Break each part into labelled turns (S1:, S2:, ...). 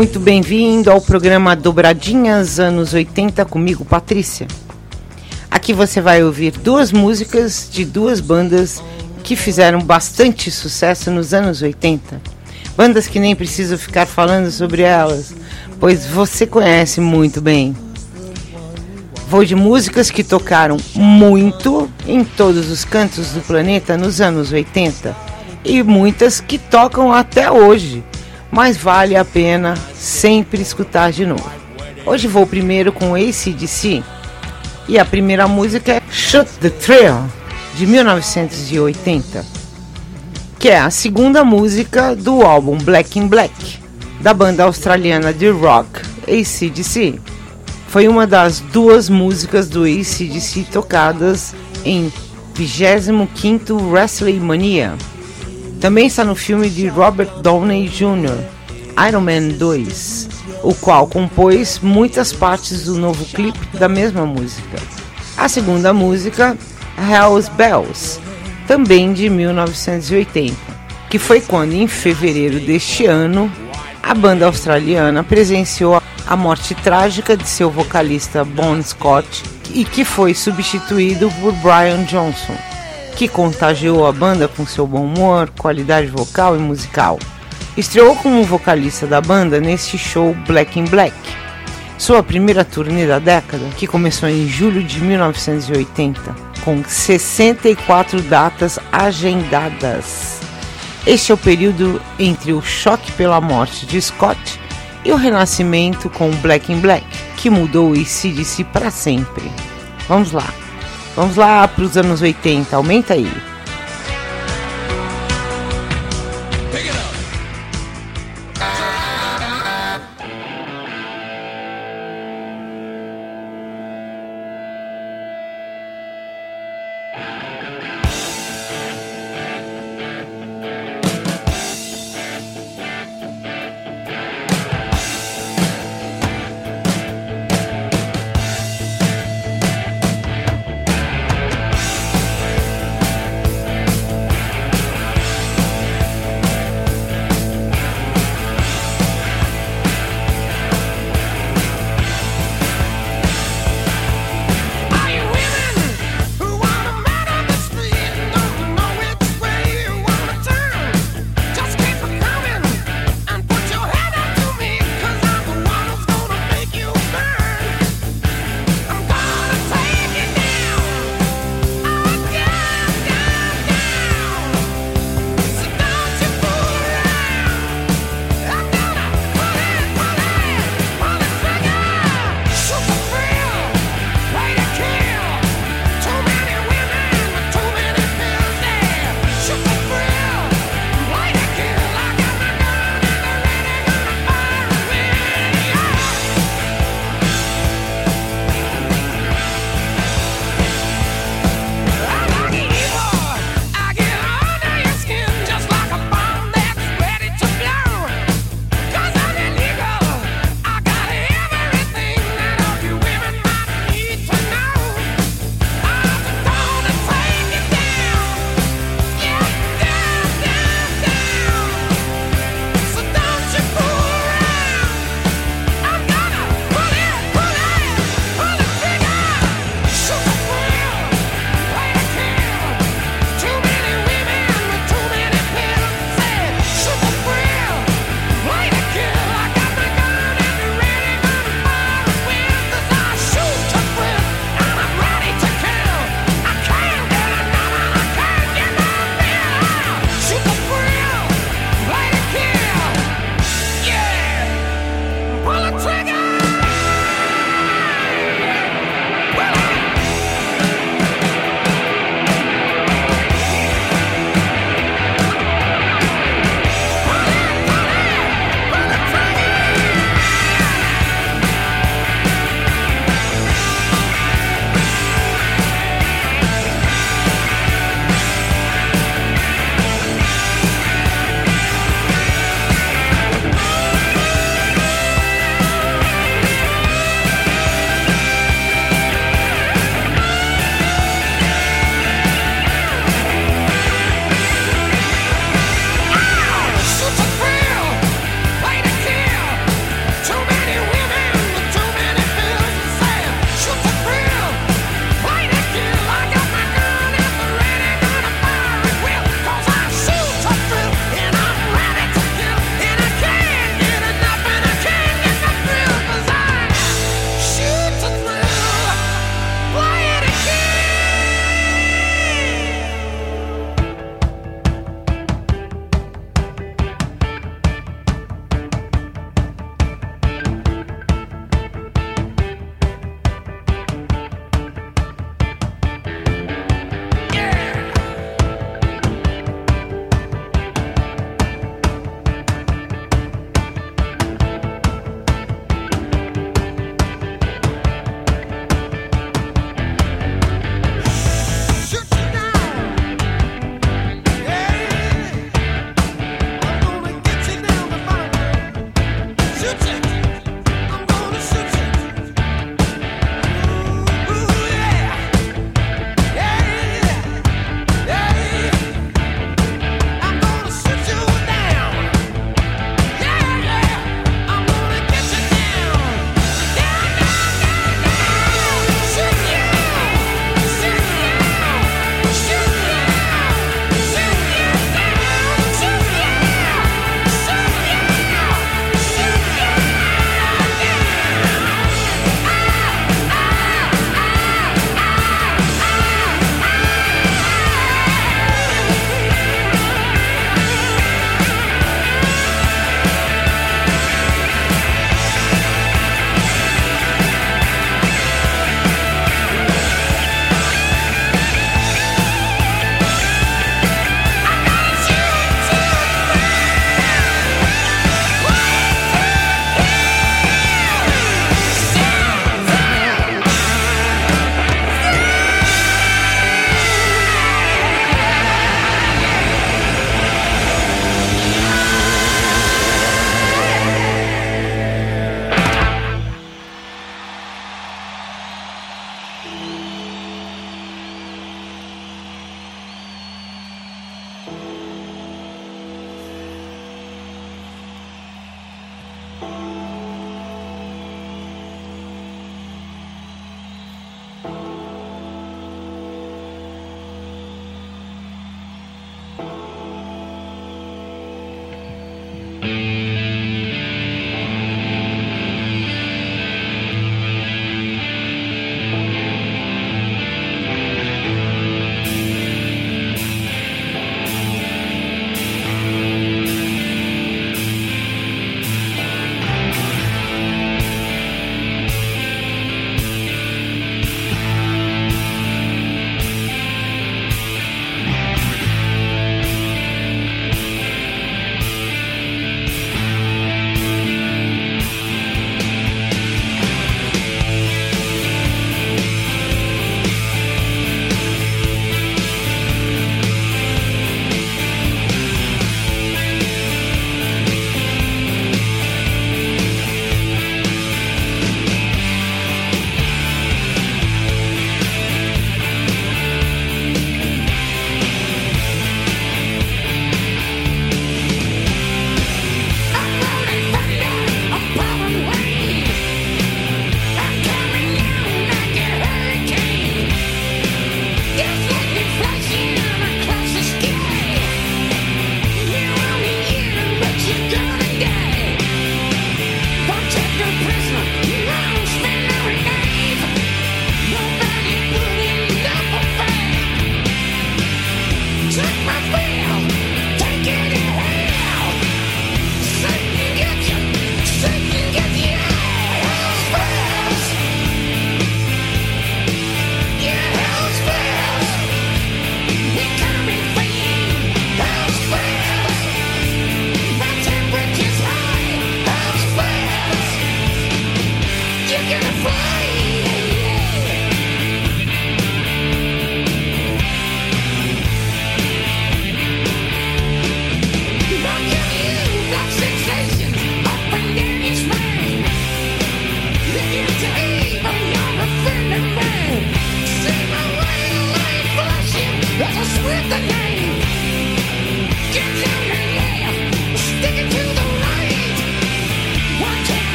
S1: Muito bem-vindo ao programa Dobradinhas Anos 80 comigo, Patrícia. Aqui você vai ouvir duas músicas de duas bandas que fizeram bastante sucesso nos anos 80. Bandas que nem preciso ficar falando sobre elas, pois você conhece muito bem. Vou de músicas que tocaram muito em todos os cantos do planeta nos anos 80 e muitas que tocam até hoje mas vale a pena sempre escutar de novo. Hoje vou primeiro com ACDC e a primeira música é Shoot the Trail de 1980, que é a segunda música do álbum Black in Black da banda australiana de rock ACDC. Foi uma das duas músicas do ACDC tocadas em 25º Wrestling Mania também está no filme de Robert Downey Jr., Iron Man 2, o qual compôs muitas partes do novo clipe da mesma música. A segunda música, Hell's Bells, também de 1980, que foi quando, em fevereiro deste ano, a banda australiana presenciou a morte trágica de seu vocalista Bon Scott e que foi substituído por Brian Johnson que contagiou a banda com seu bom humor, qualidade vocal e musical. Estreou como vocalista da banda neste show Black in Black, sua primeira turnê da década, que começou em julho de 1980, com 64 datas agendadas. Este é o período entre o choque pela morte de Scott e o renascimento com Black in Black, que mudou o ICDC para sempre. Vamos lá! Vamos lá para os anos 80, aumenta aí.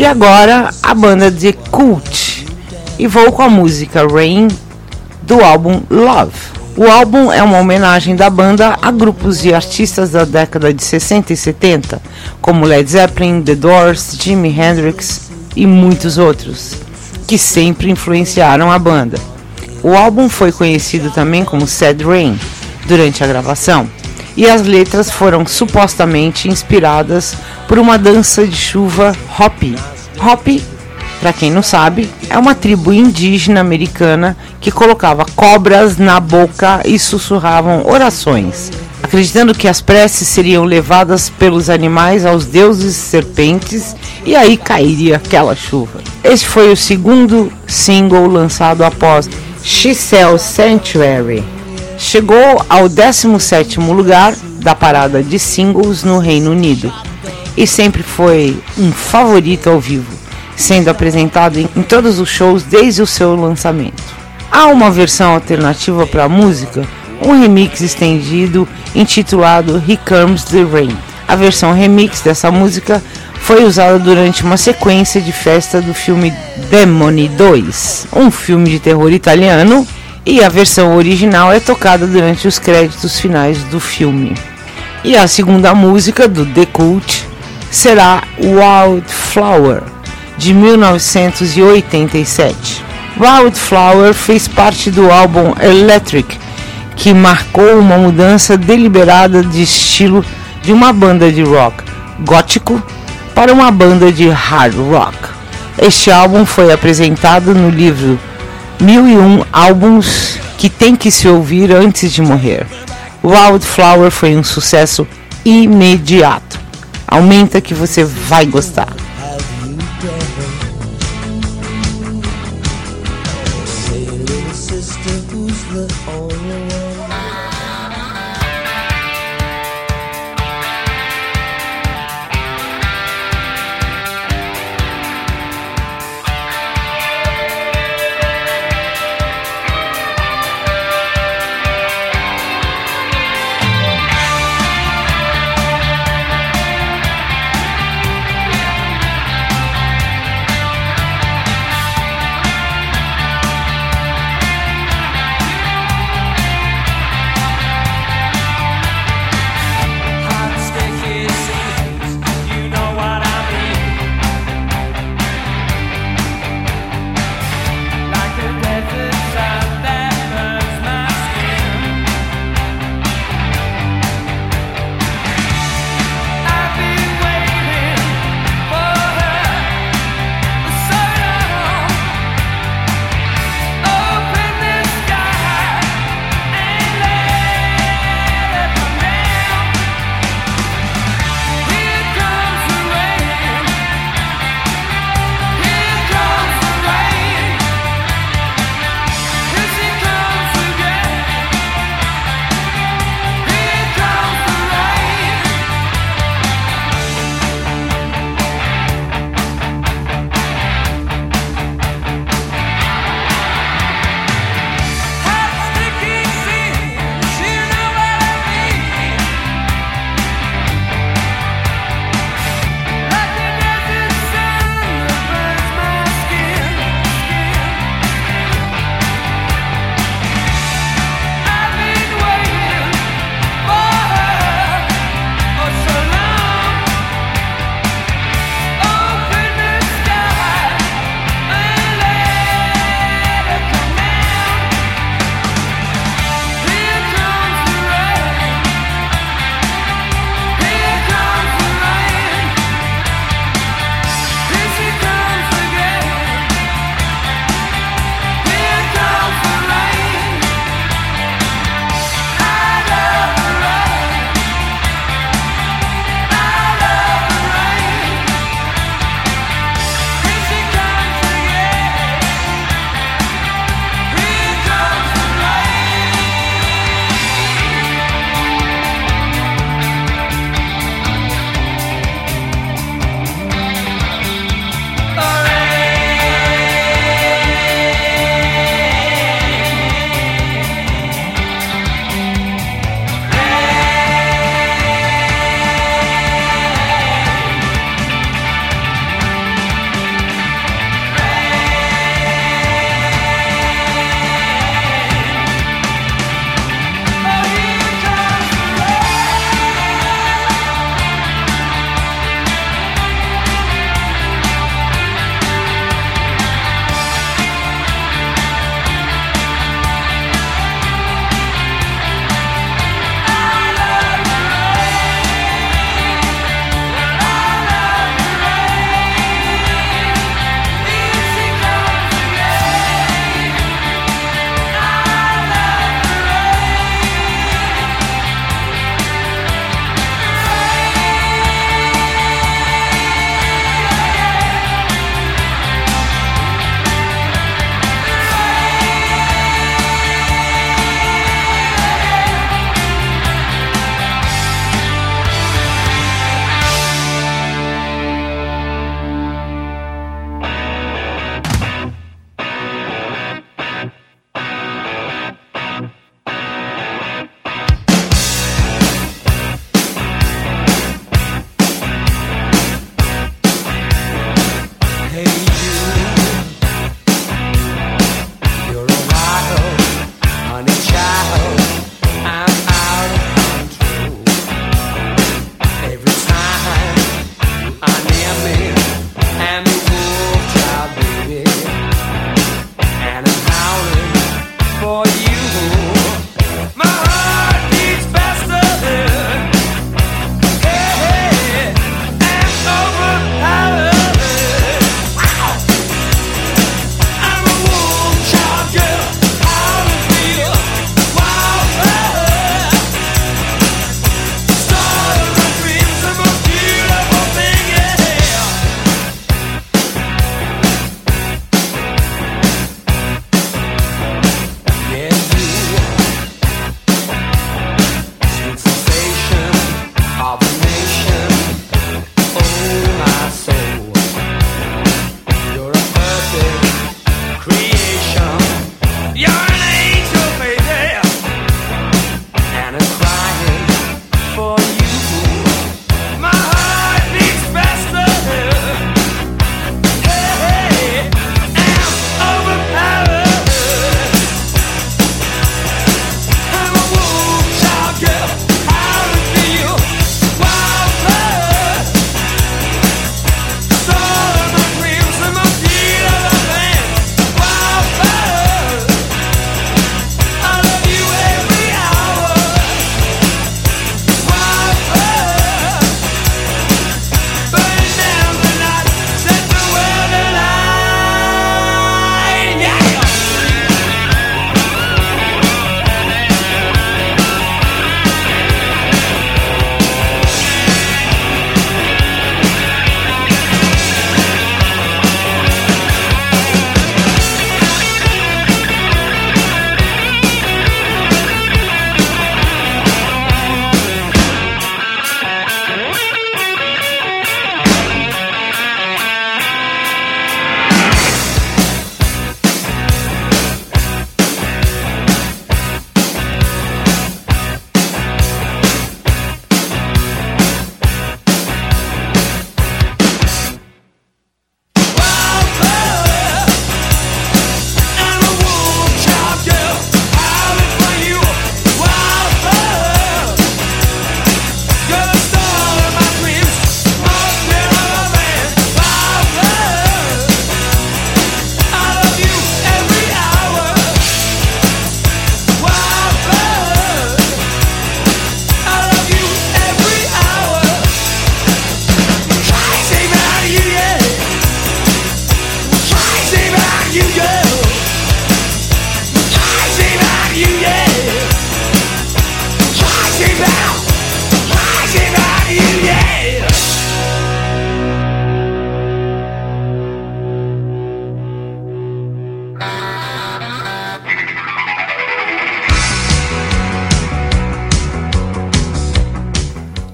S1: E agora a banda de Cult. E vou com a música Rain do álbum Love. O álbum é uma homenagem da banda a grupos e artistas da década de 60 e 70, como Led Zeppelin, The Doors, Jimi Hendrix e muitos outros, que sempre influenciaram a banda. O álbum foi conhecido também como Sad Rain durante a gravação, e as letras foram supostamente inspiradas por uma dança de chuva Hopi. Hopi, para quem não sabe, é uma tribo indígena americana que colocava cobras na boca e sussurravam orações, acreditando que as preces seriam levadas pelos animais aos deuses serpentes e aí cairia aquela chuva. Este foi o segundo single lançado após She Sells Sanctuary. Chegou ao 17º lugar da parada de singles no Reino Unido e sempre foi um favorito ao vivo, sendo apresentado em, todos os shows desde o seu lançamento. Há uma versão alternativa para a música, um remix estendido intitulado Here Comes the Rain. A versão remix dessa música foi usada durante uma sequência de festa do filme Demone 2, um filme de terror italiano, e a versão original é tocada durante os créditos finais do filme. E a segunda música do The Cult será Wildflower, de 1987. Wildflower fez parte do álbum Electric, que marcou uma mudança deliberada de estilo de uma banda de rock gótico para uma banda de hard rock. Este álbum foi apresentado no livro 1001 Álbuns que tem que se ouvir antes de morrer. Wildflower foi um sucesso imediato. Aumenta que você vai gostar.